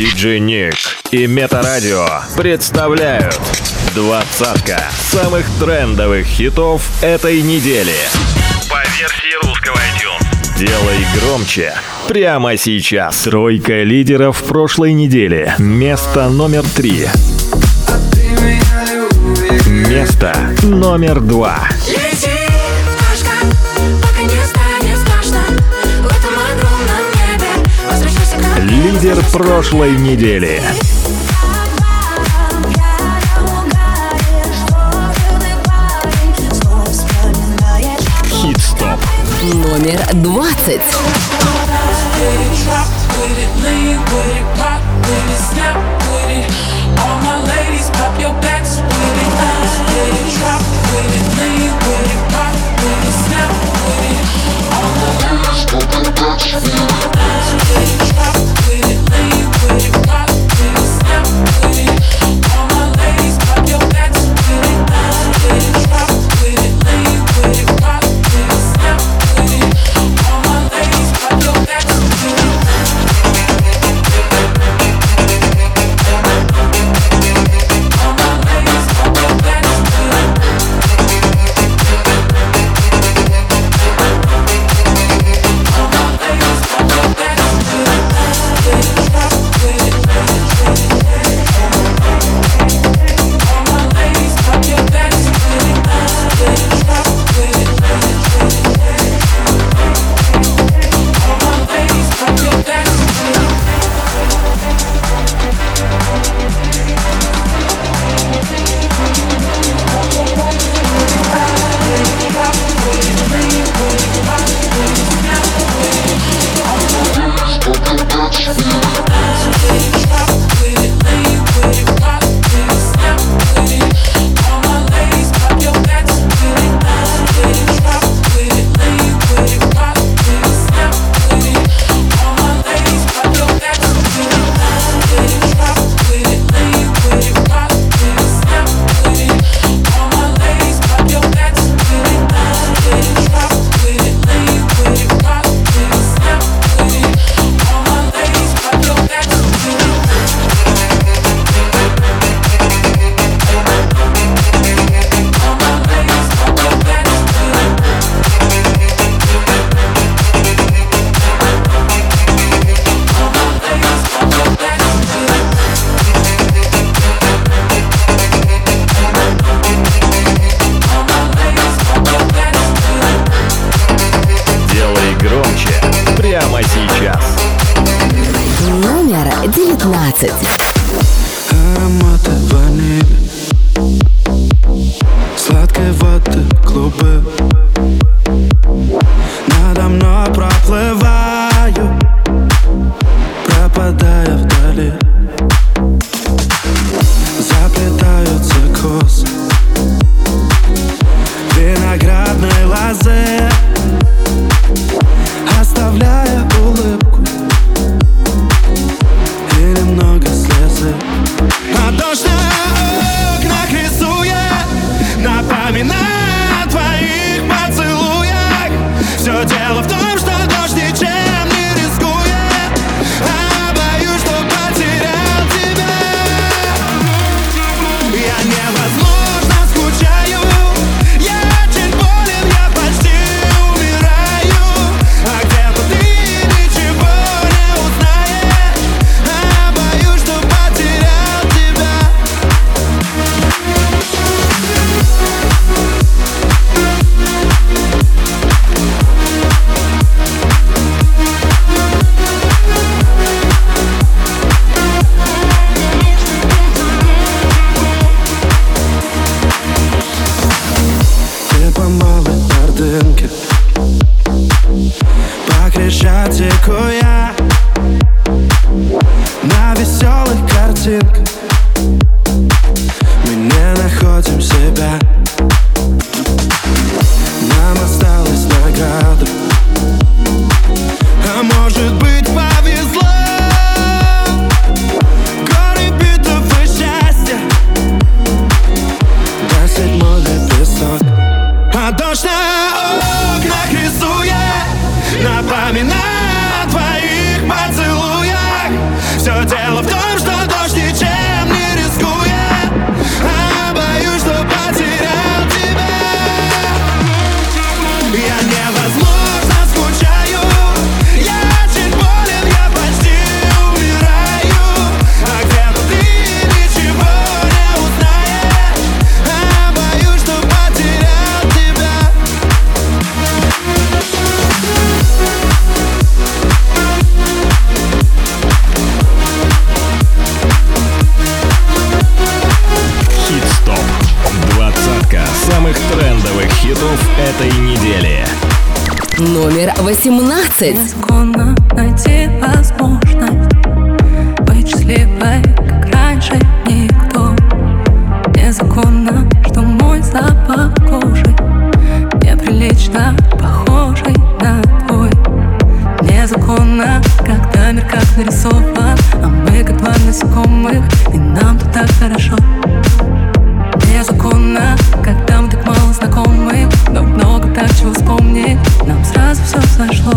Диджей Ник и Метарадио представляют двадцатка самых трендовых хитов этой недели. По версии русского iTunes. Делай громче прямо сейчас. Тройка лидеров прошлой недели. Место номер три. Место номер два. Лидер прошлой недели. Хит-стоп. Номер двадцать. Незаконно найти возможность быть счастливой, как раньше никто. Незаконно, что мой запах кожи неприлично похожий на твой. Незаконно, когда мир как нарисован, а мы как два насекомых, и нам тут так хорошо. Незаконно, когда мы так мало знакомы Но много так чего вспомнить Нам сразу все сошло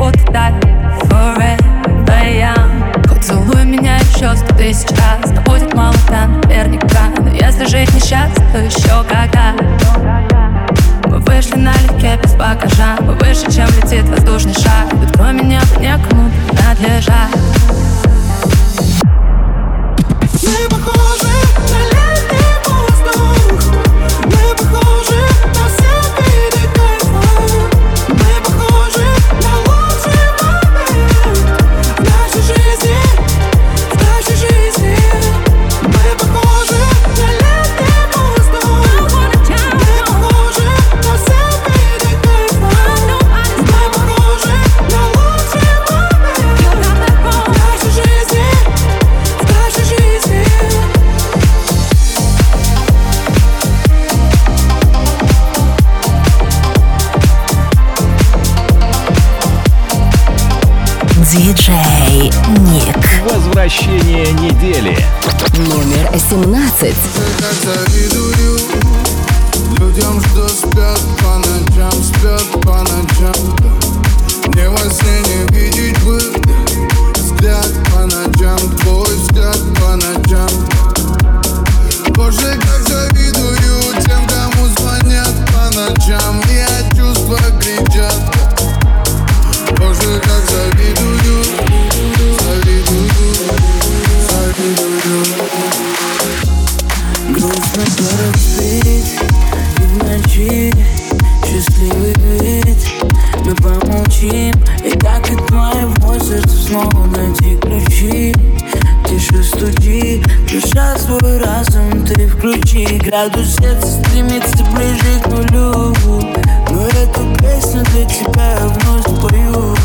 будто тает Forever young. Поцелуй меня еще сто тысяч раз. Но будет мало, да, наверняка. Но если жить несчастье, то еще когда? Мы вышли налегке без багажа. Мы выше, чем летит воздушный шар. Ведь кроме неба некому принадлежать. Мы похожи на летний Возвращение недели. Номер 17. Душа свой разум. Ты включи Градус сердца стремится ближе к нулю Но эту песню для тебя я вновь спою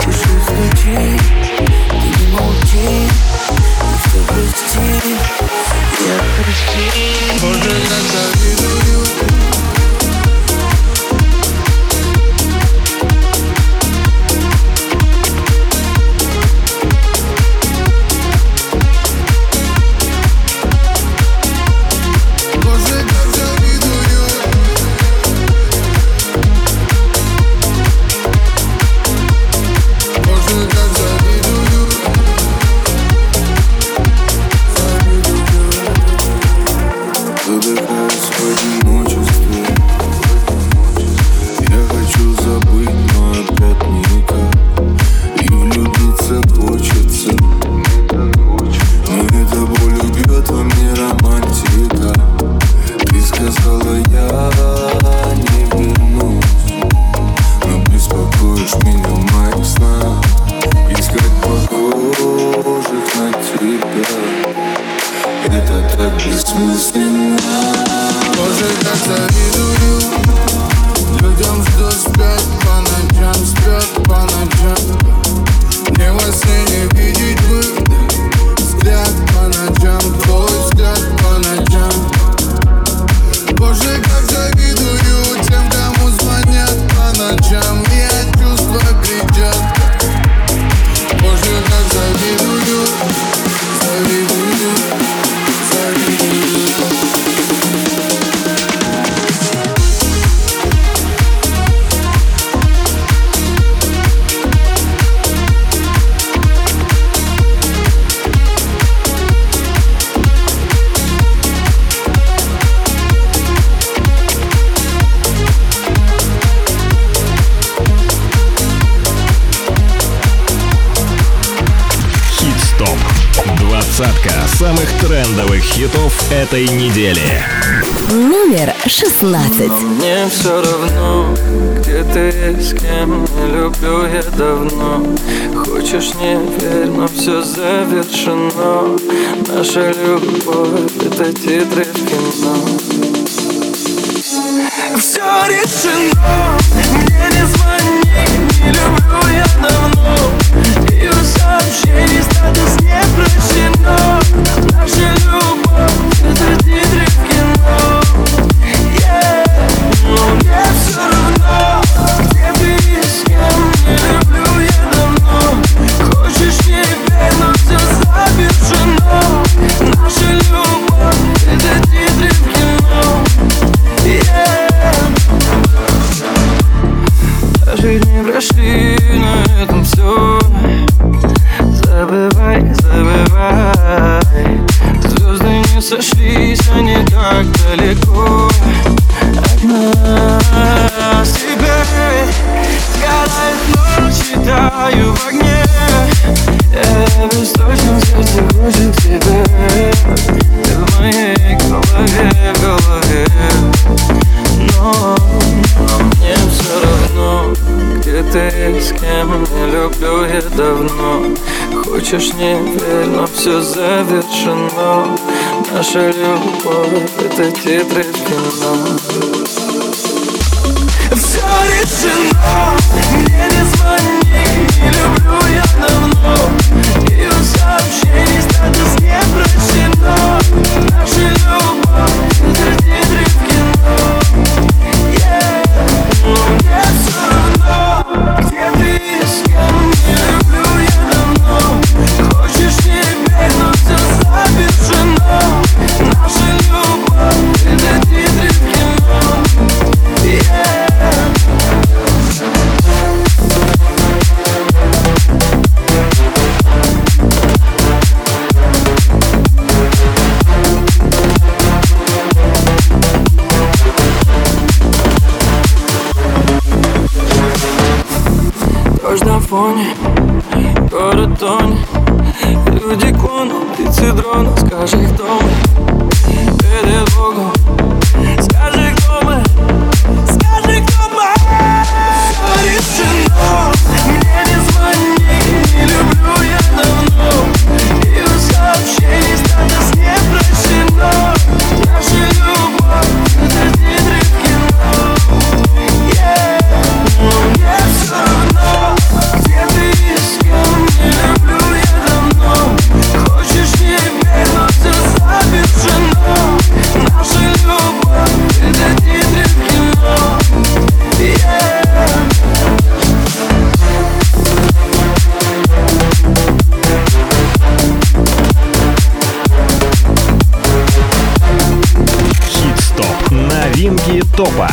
Тише стучи, ты не молчи И все прости, я прости. Боже, как завидую хитов этой недели. Номер шестнадцать. Мне все равно, где ты с кем Не люблю я давно. Хочешь не верь, но все завершено. Наша любовь — это титры в кино. Все решено, мне не звони Не люблю я давно сообщений статус не прощено. Наша любовь — это титры в кино. Yeah, но мне все равно. Где ты и с кем Не люблю я давно. Хочешь не верь, но все завершено. Наша любовь — это титры в кино. Yeah. Жить не прошли, на этом все Забывай, забывай. Звезды не сошлись, они так далеко От нас. Теперь сгорает ночь, читаю в огне. Я беспечно сердце хочет тебе Ты в моей голове, голове. Но, мне все равно Где ты, с кем, не люблю я давно Хочешь не верь, но все завершено. Наша любовь — это титры в кино все решено, мне не звони, не люблю я давно. Ее сообщений статус не прощено. Наша любовь — Дождь топа.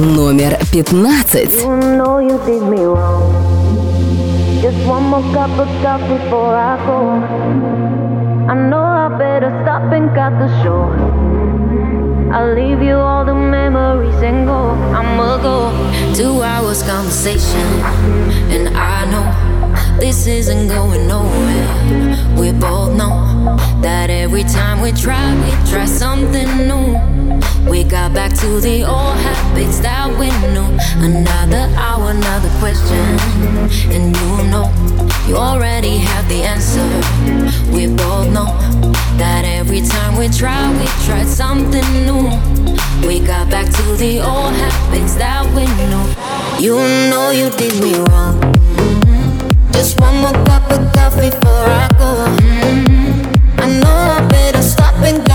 Номер пятнадцать. You know you did me wrong. Just one more cup of coffee before I go. I know I better stop and cut the show. I'll leave you all the memories and go. I'ma go. Two hours conversation, and I know this isn't going nowhere. We both know that every time we try, we try something new. We got back to the old habits that we knew. Another hour, another question, and you know you already have the answer. We both know that every time we try, we try something new. We got back to the old habits that we knew. You know you did me wrong. Mhm. Just one more cup of coffee before I go. Mhm. I know I better stop and go.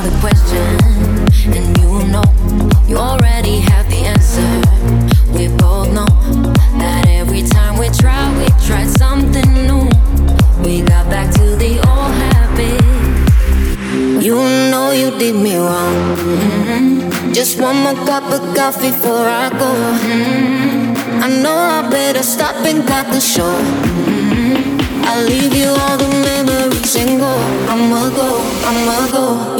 another question, and you know you already have the answer. We both know that every time we try, we try something new. We got back to the old habit. You know you did me wrong. Mm-hmm. Just one more cup of coffee before I go. Mm-hmm. I know I better stop and cut the show. Mm-hmm. I'll leave you all the memories and go. I'ma go, I'ma go.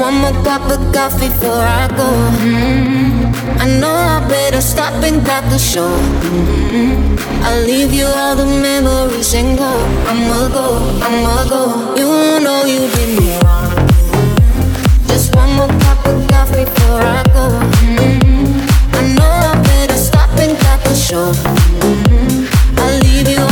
One more cup of coffee before I go. Mm-hmm. I know I better stop and grab the show. Mm-hmm. I'll leave you all the memories and go. I'ma go, I'ma go. You know you did me wrong. Just one more cup of coffee before I go. Mm-hmm. I know I better stop and grab the show. Mm-hmm. I'll leave you.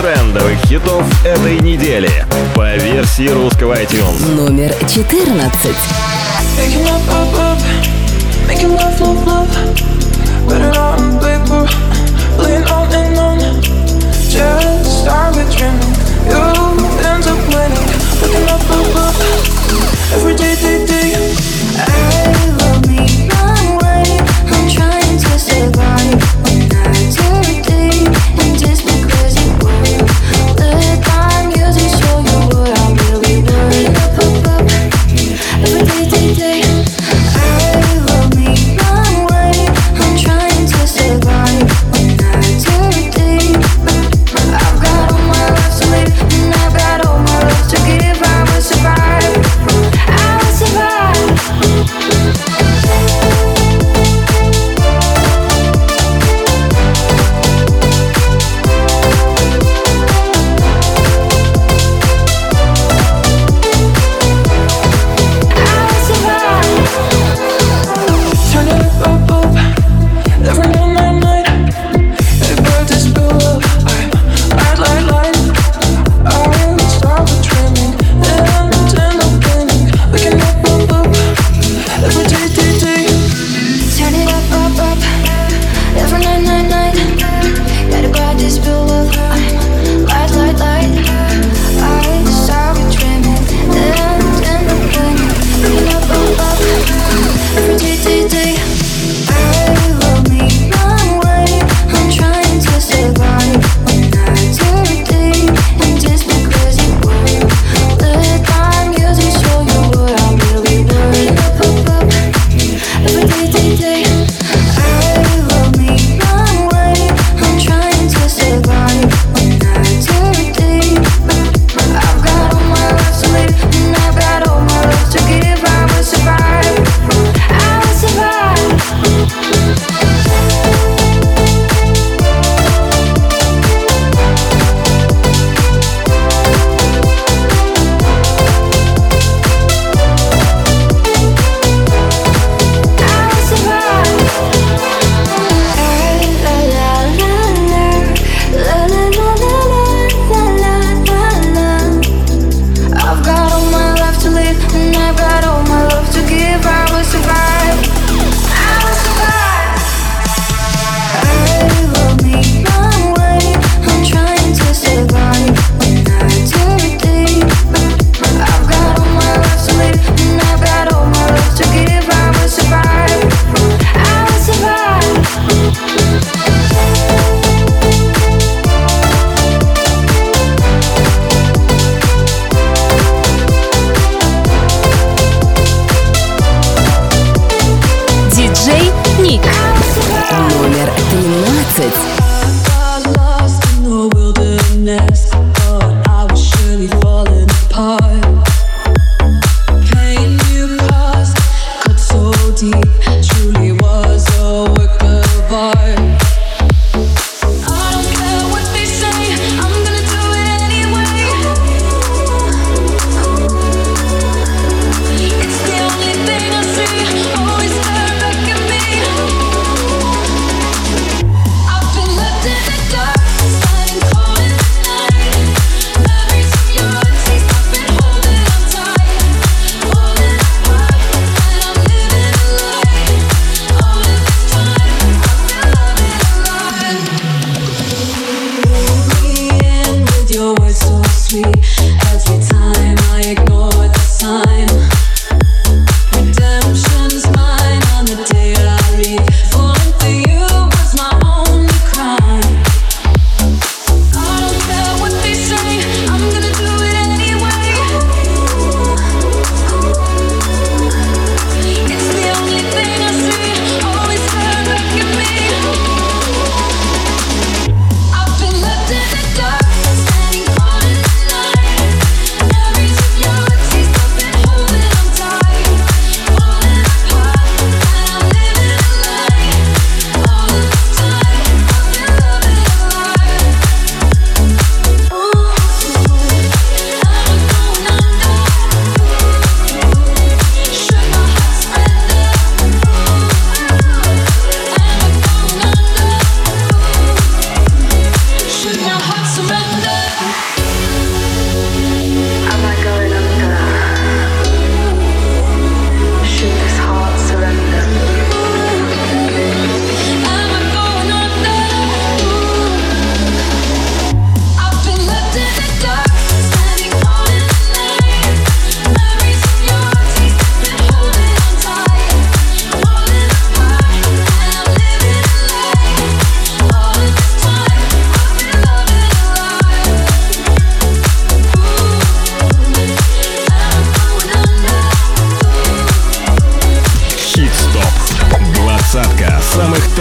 трендовых хитов этой недели по версии русского iTunes. Номер 14.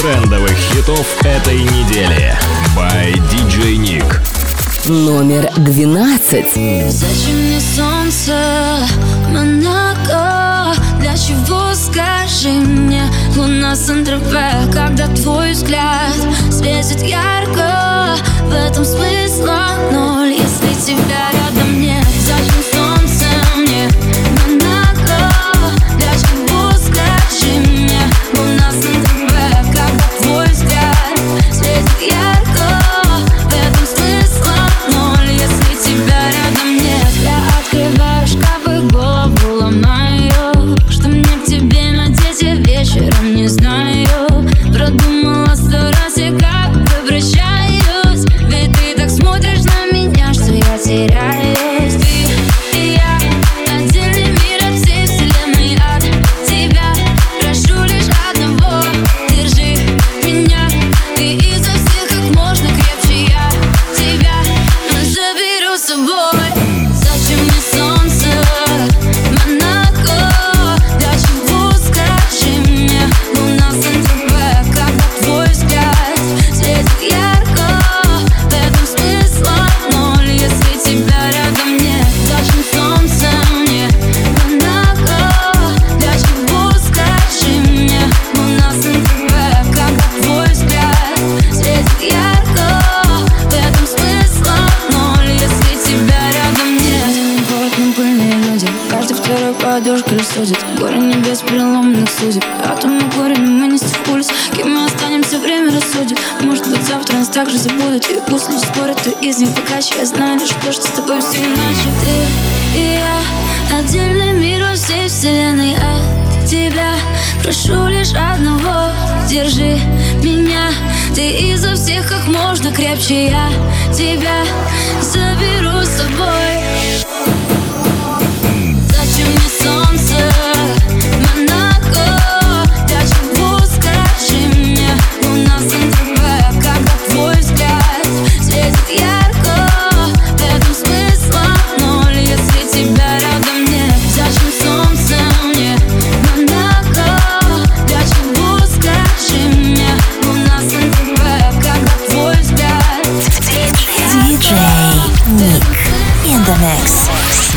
Know хитов этой недели. By DJ Nick. Номер 12. Зачем мне солнце, Монако? Для чего, скажи мне, луна Сан-Тропе Когда твой взгляд светит ярко В этом смысла ноль, если тебя рядом нет Атомный корень мы не пульс Кем мы останемся, время рассудит. Может быть завтра нас также забудут. И пусть лишь спорят, то из них покаче Я знаю лишь то, что с тобой все иначе. Ты и я Отдельный мир во всей вселенной. От тебя прошу лишь одного. Держи меня. Ты изо всех как можно крепче. Я тебя заберу с собой. Зачем мне солнце,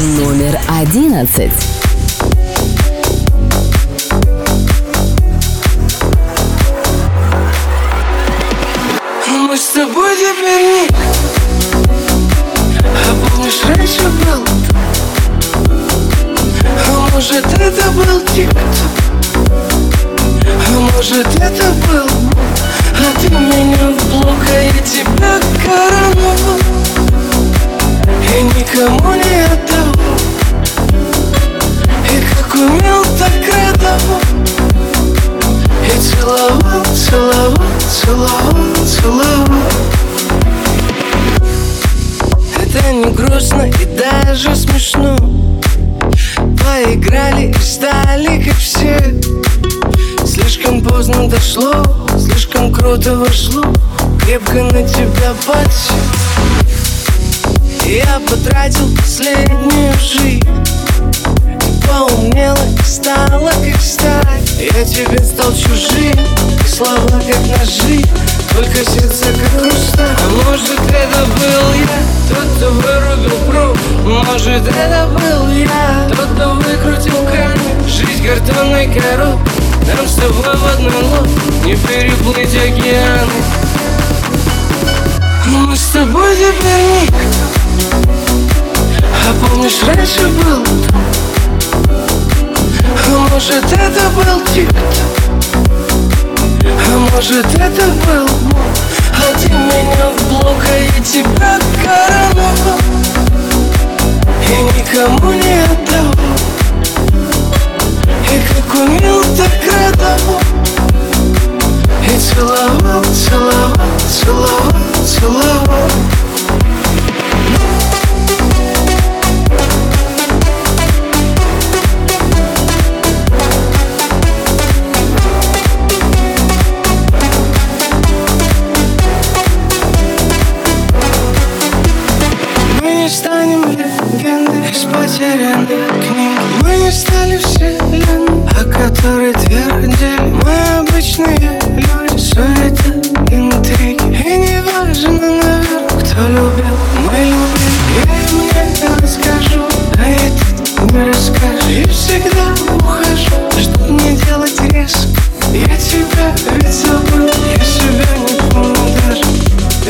Номер 11. Мы с тобой теперь не А помнишь, раньше был А может это был тик-ток А может это целовал, целовал, Это не грустно и даже смешно. Поиграли и стали как все. Слишком поздно дошло, слишком круто вошло. Крепко на тебя подсел. Я потратил последнюю жизнь Поумнела стала как сталь. Я тебе стал чужим слова как ножи Только сердце как хрусталь А может это был я Тот, кто вырубил пруд. Может это был я Тот, кто выкрутил кран Жизнь картонной коробкой Нам с тобой в одной лодке Не переплыть океаны. Мы с тобой теперь никто. А помнишь, раньше был а может это был тик-ток А может это был А ты меня в блок, а я тебя коронул И никому не отдавал И как умел, так радовал И целовал, целовал, целовал, целовал Мы не станем легендой из потерянных книг Мы не стали все лены О которой твердили. Мы обычные люди это интриги. И не важно, наверное, кто любил. Мы любим, я им не расскажу А это не расскажешь. И всегда ухожу, чтобы не делать резко. Я тебя ведь забыл, я себя не помню даже.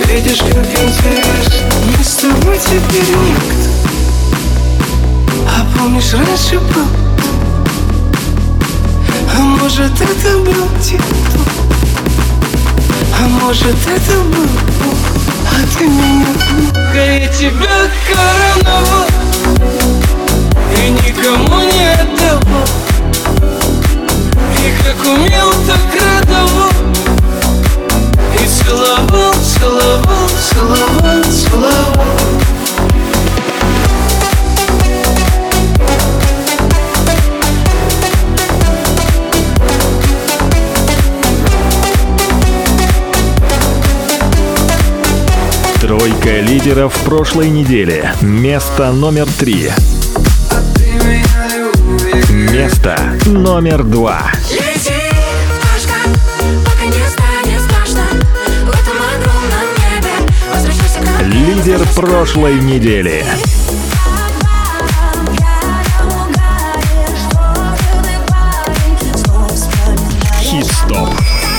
Видишь, как интересно. Мы с тобой теперь никто А помнишь, раньше был? А может, это был типа А может, это был Бог, А ты меня Я тебя короновал И никому не отдавал. И как умел, так радовал. И целовал, целовал, целовал, целовал Тройка лидеров прошлой недели. Место номер три. Место номер два. Лидер прошлой недели. Хит-стоп.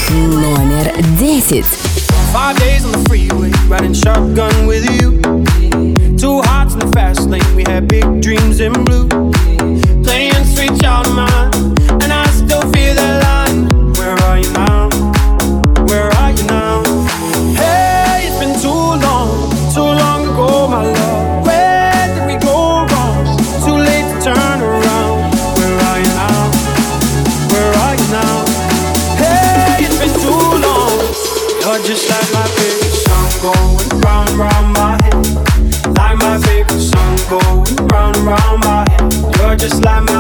Номер десять. Five days riding shotgun with you. Two hearts in the fast lane, we had big dreams in blue. Playing sweet child of mine, just like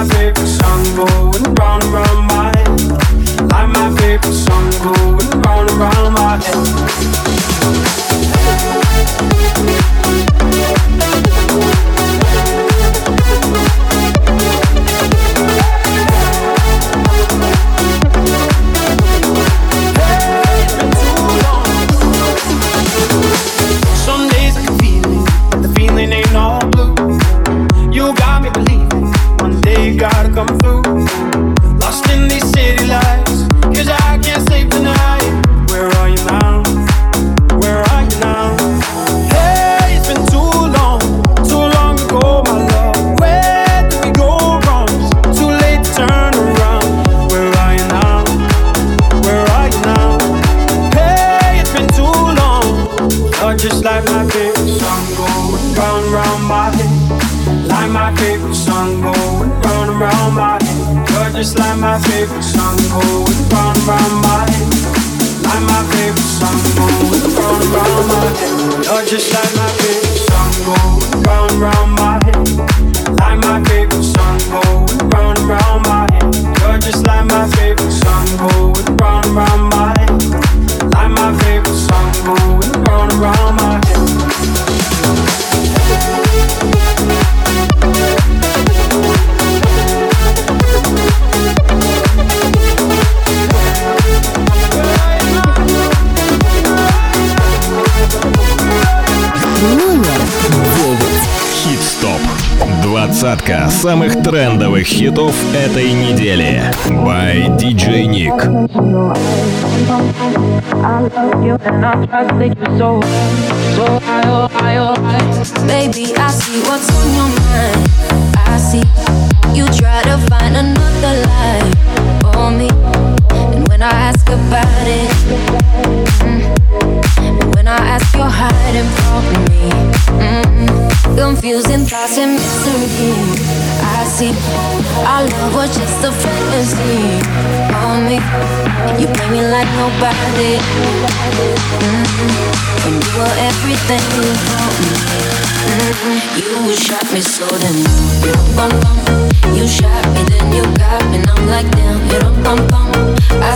самых трендовых хитов этой недели. By DJ Nick. Oh, oh. Baby, I see what's on your mind. I see you try to find another life for me. When I ask about it, mm, when I ask, you're hiding from me. Mm, confusing thoughts and mystery. I see our love was just a fantasy for me. You play me like nobody. Mm, when you were everything for me. Mm, You shot me so then you bum. You shot me then you got me. And I'm like damn, you bum bum. I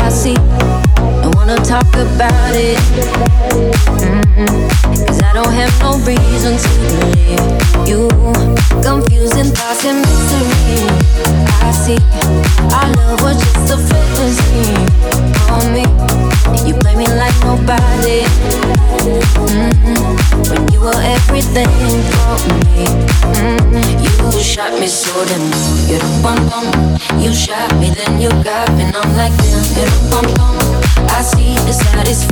así. I wanna talk about it. Mm-hmm. Cause I don't have no reason to believe you. Confusing thoughts and mystery. I see our love was just a fantasy on me. You play me like nobody. Mm-hmm. When you were everything for me. Mm-hmm. You shot me so damn. You don't want You shot me, then you got me, and I'm like damn. You don't want I see the saddest.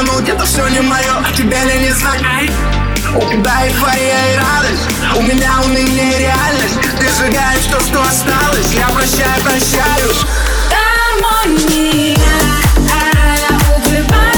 обмануть Это все не мое, а тебя ли не знать? У тебя эйфория и радость У меня уныние и реальность Ты сжигаешь то, что осталось Я прощаю, прощаюсь Гармония а убиваю.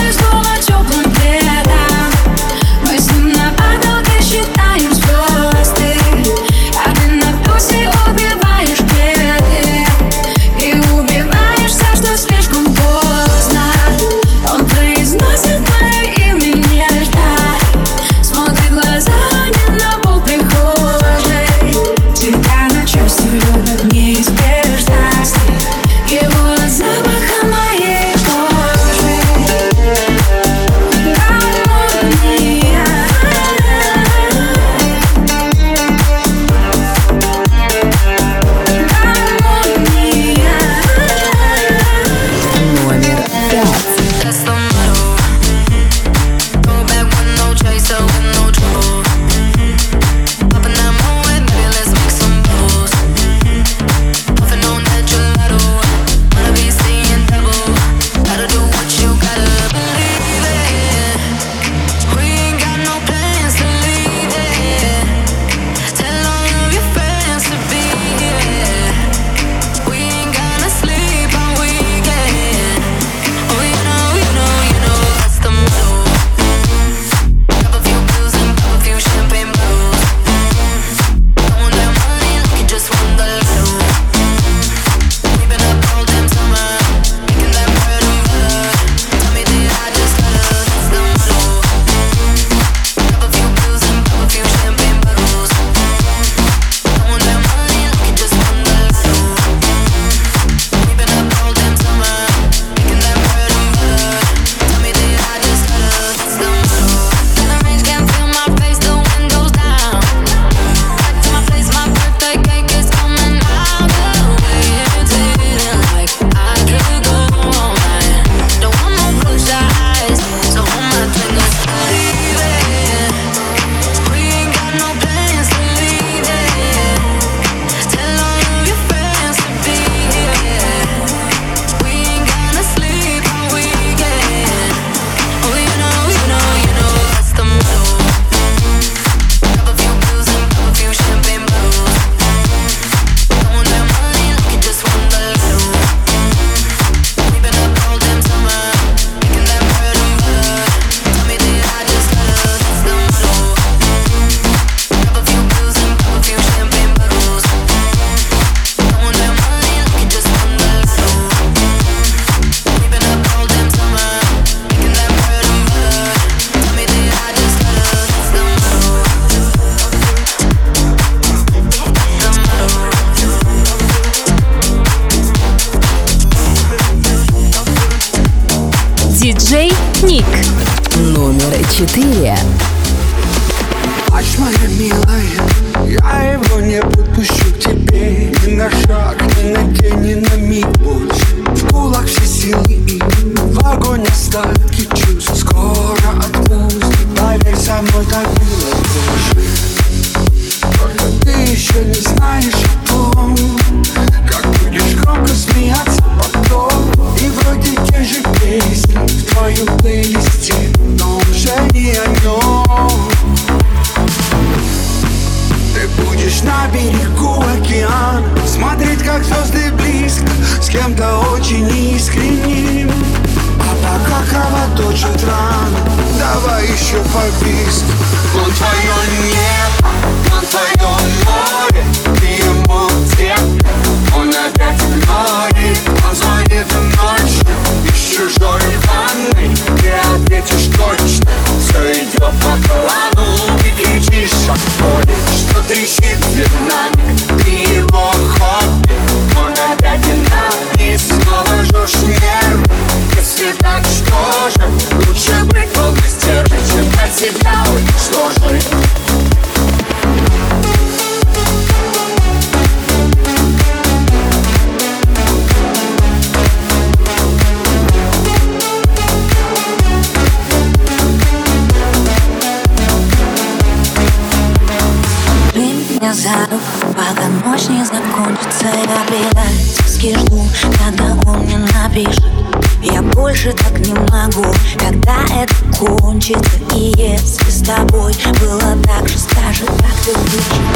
Больше так не могу, когда это кончится И если с тобой было так же, скажи, как ты выжил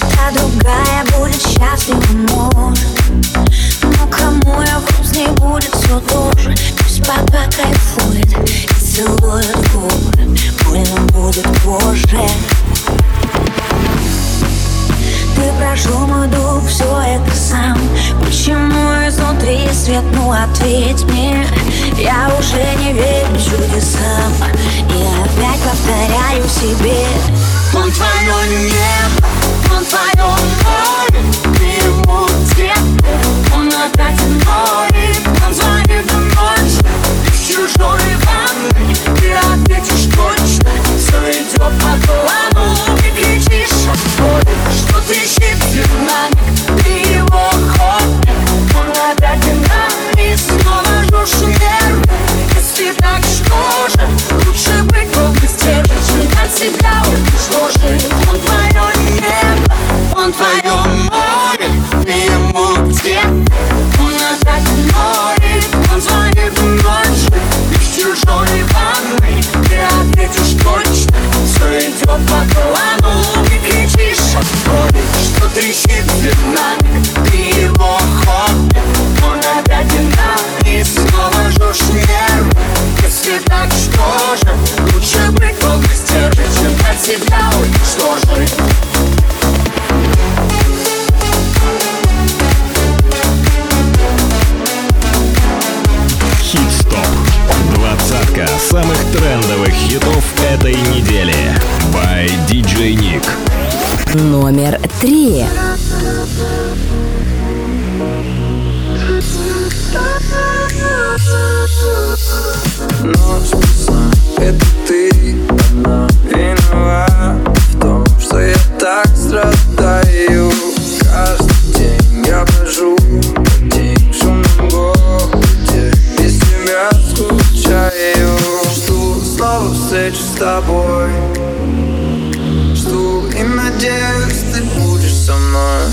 Та другая будет счастлива, может. Но кому я вру, с ней будет все тоже. Пусть пока кайфует и целует губы Больно будет позже ты прошел мой дух, все это сам. Почему изнутри свет, ну ответь мне. Я уже не верю чудесам. И опять повторяю себе. Он твое небо, он твое море. Ты ему где? Он опять игнорит Он звонит ночью Из чужой ванной. Ты ответишь точно Все идет по плану Ты кричишь от боли Что трещит динамик Ты его хобби. Он опять динамик Снова жжешь нервы Если так, что же? Лучше быть полной стервой Чем от себя уничтожить Он твое небо Он твое море. Ты ему где? Он опять игнорит Он звонит ночью Из чужой ванной Ты ответишь точно Все идет по плану Ты кричишь от боли Что трещит динамик Ты его хобби Он опять динамик Снова жжешь нервы Если так, что же? Лучше быть полной стервой Чем от себя уничтожить Двадцатка самых трендовых хитов этой недели. By DJ Nick. Номер три. тобой Жду и надеюсь, ты будешь со мной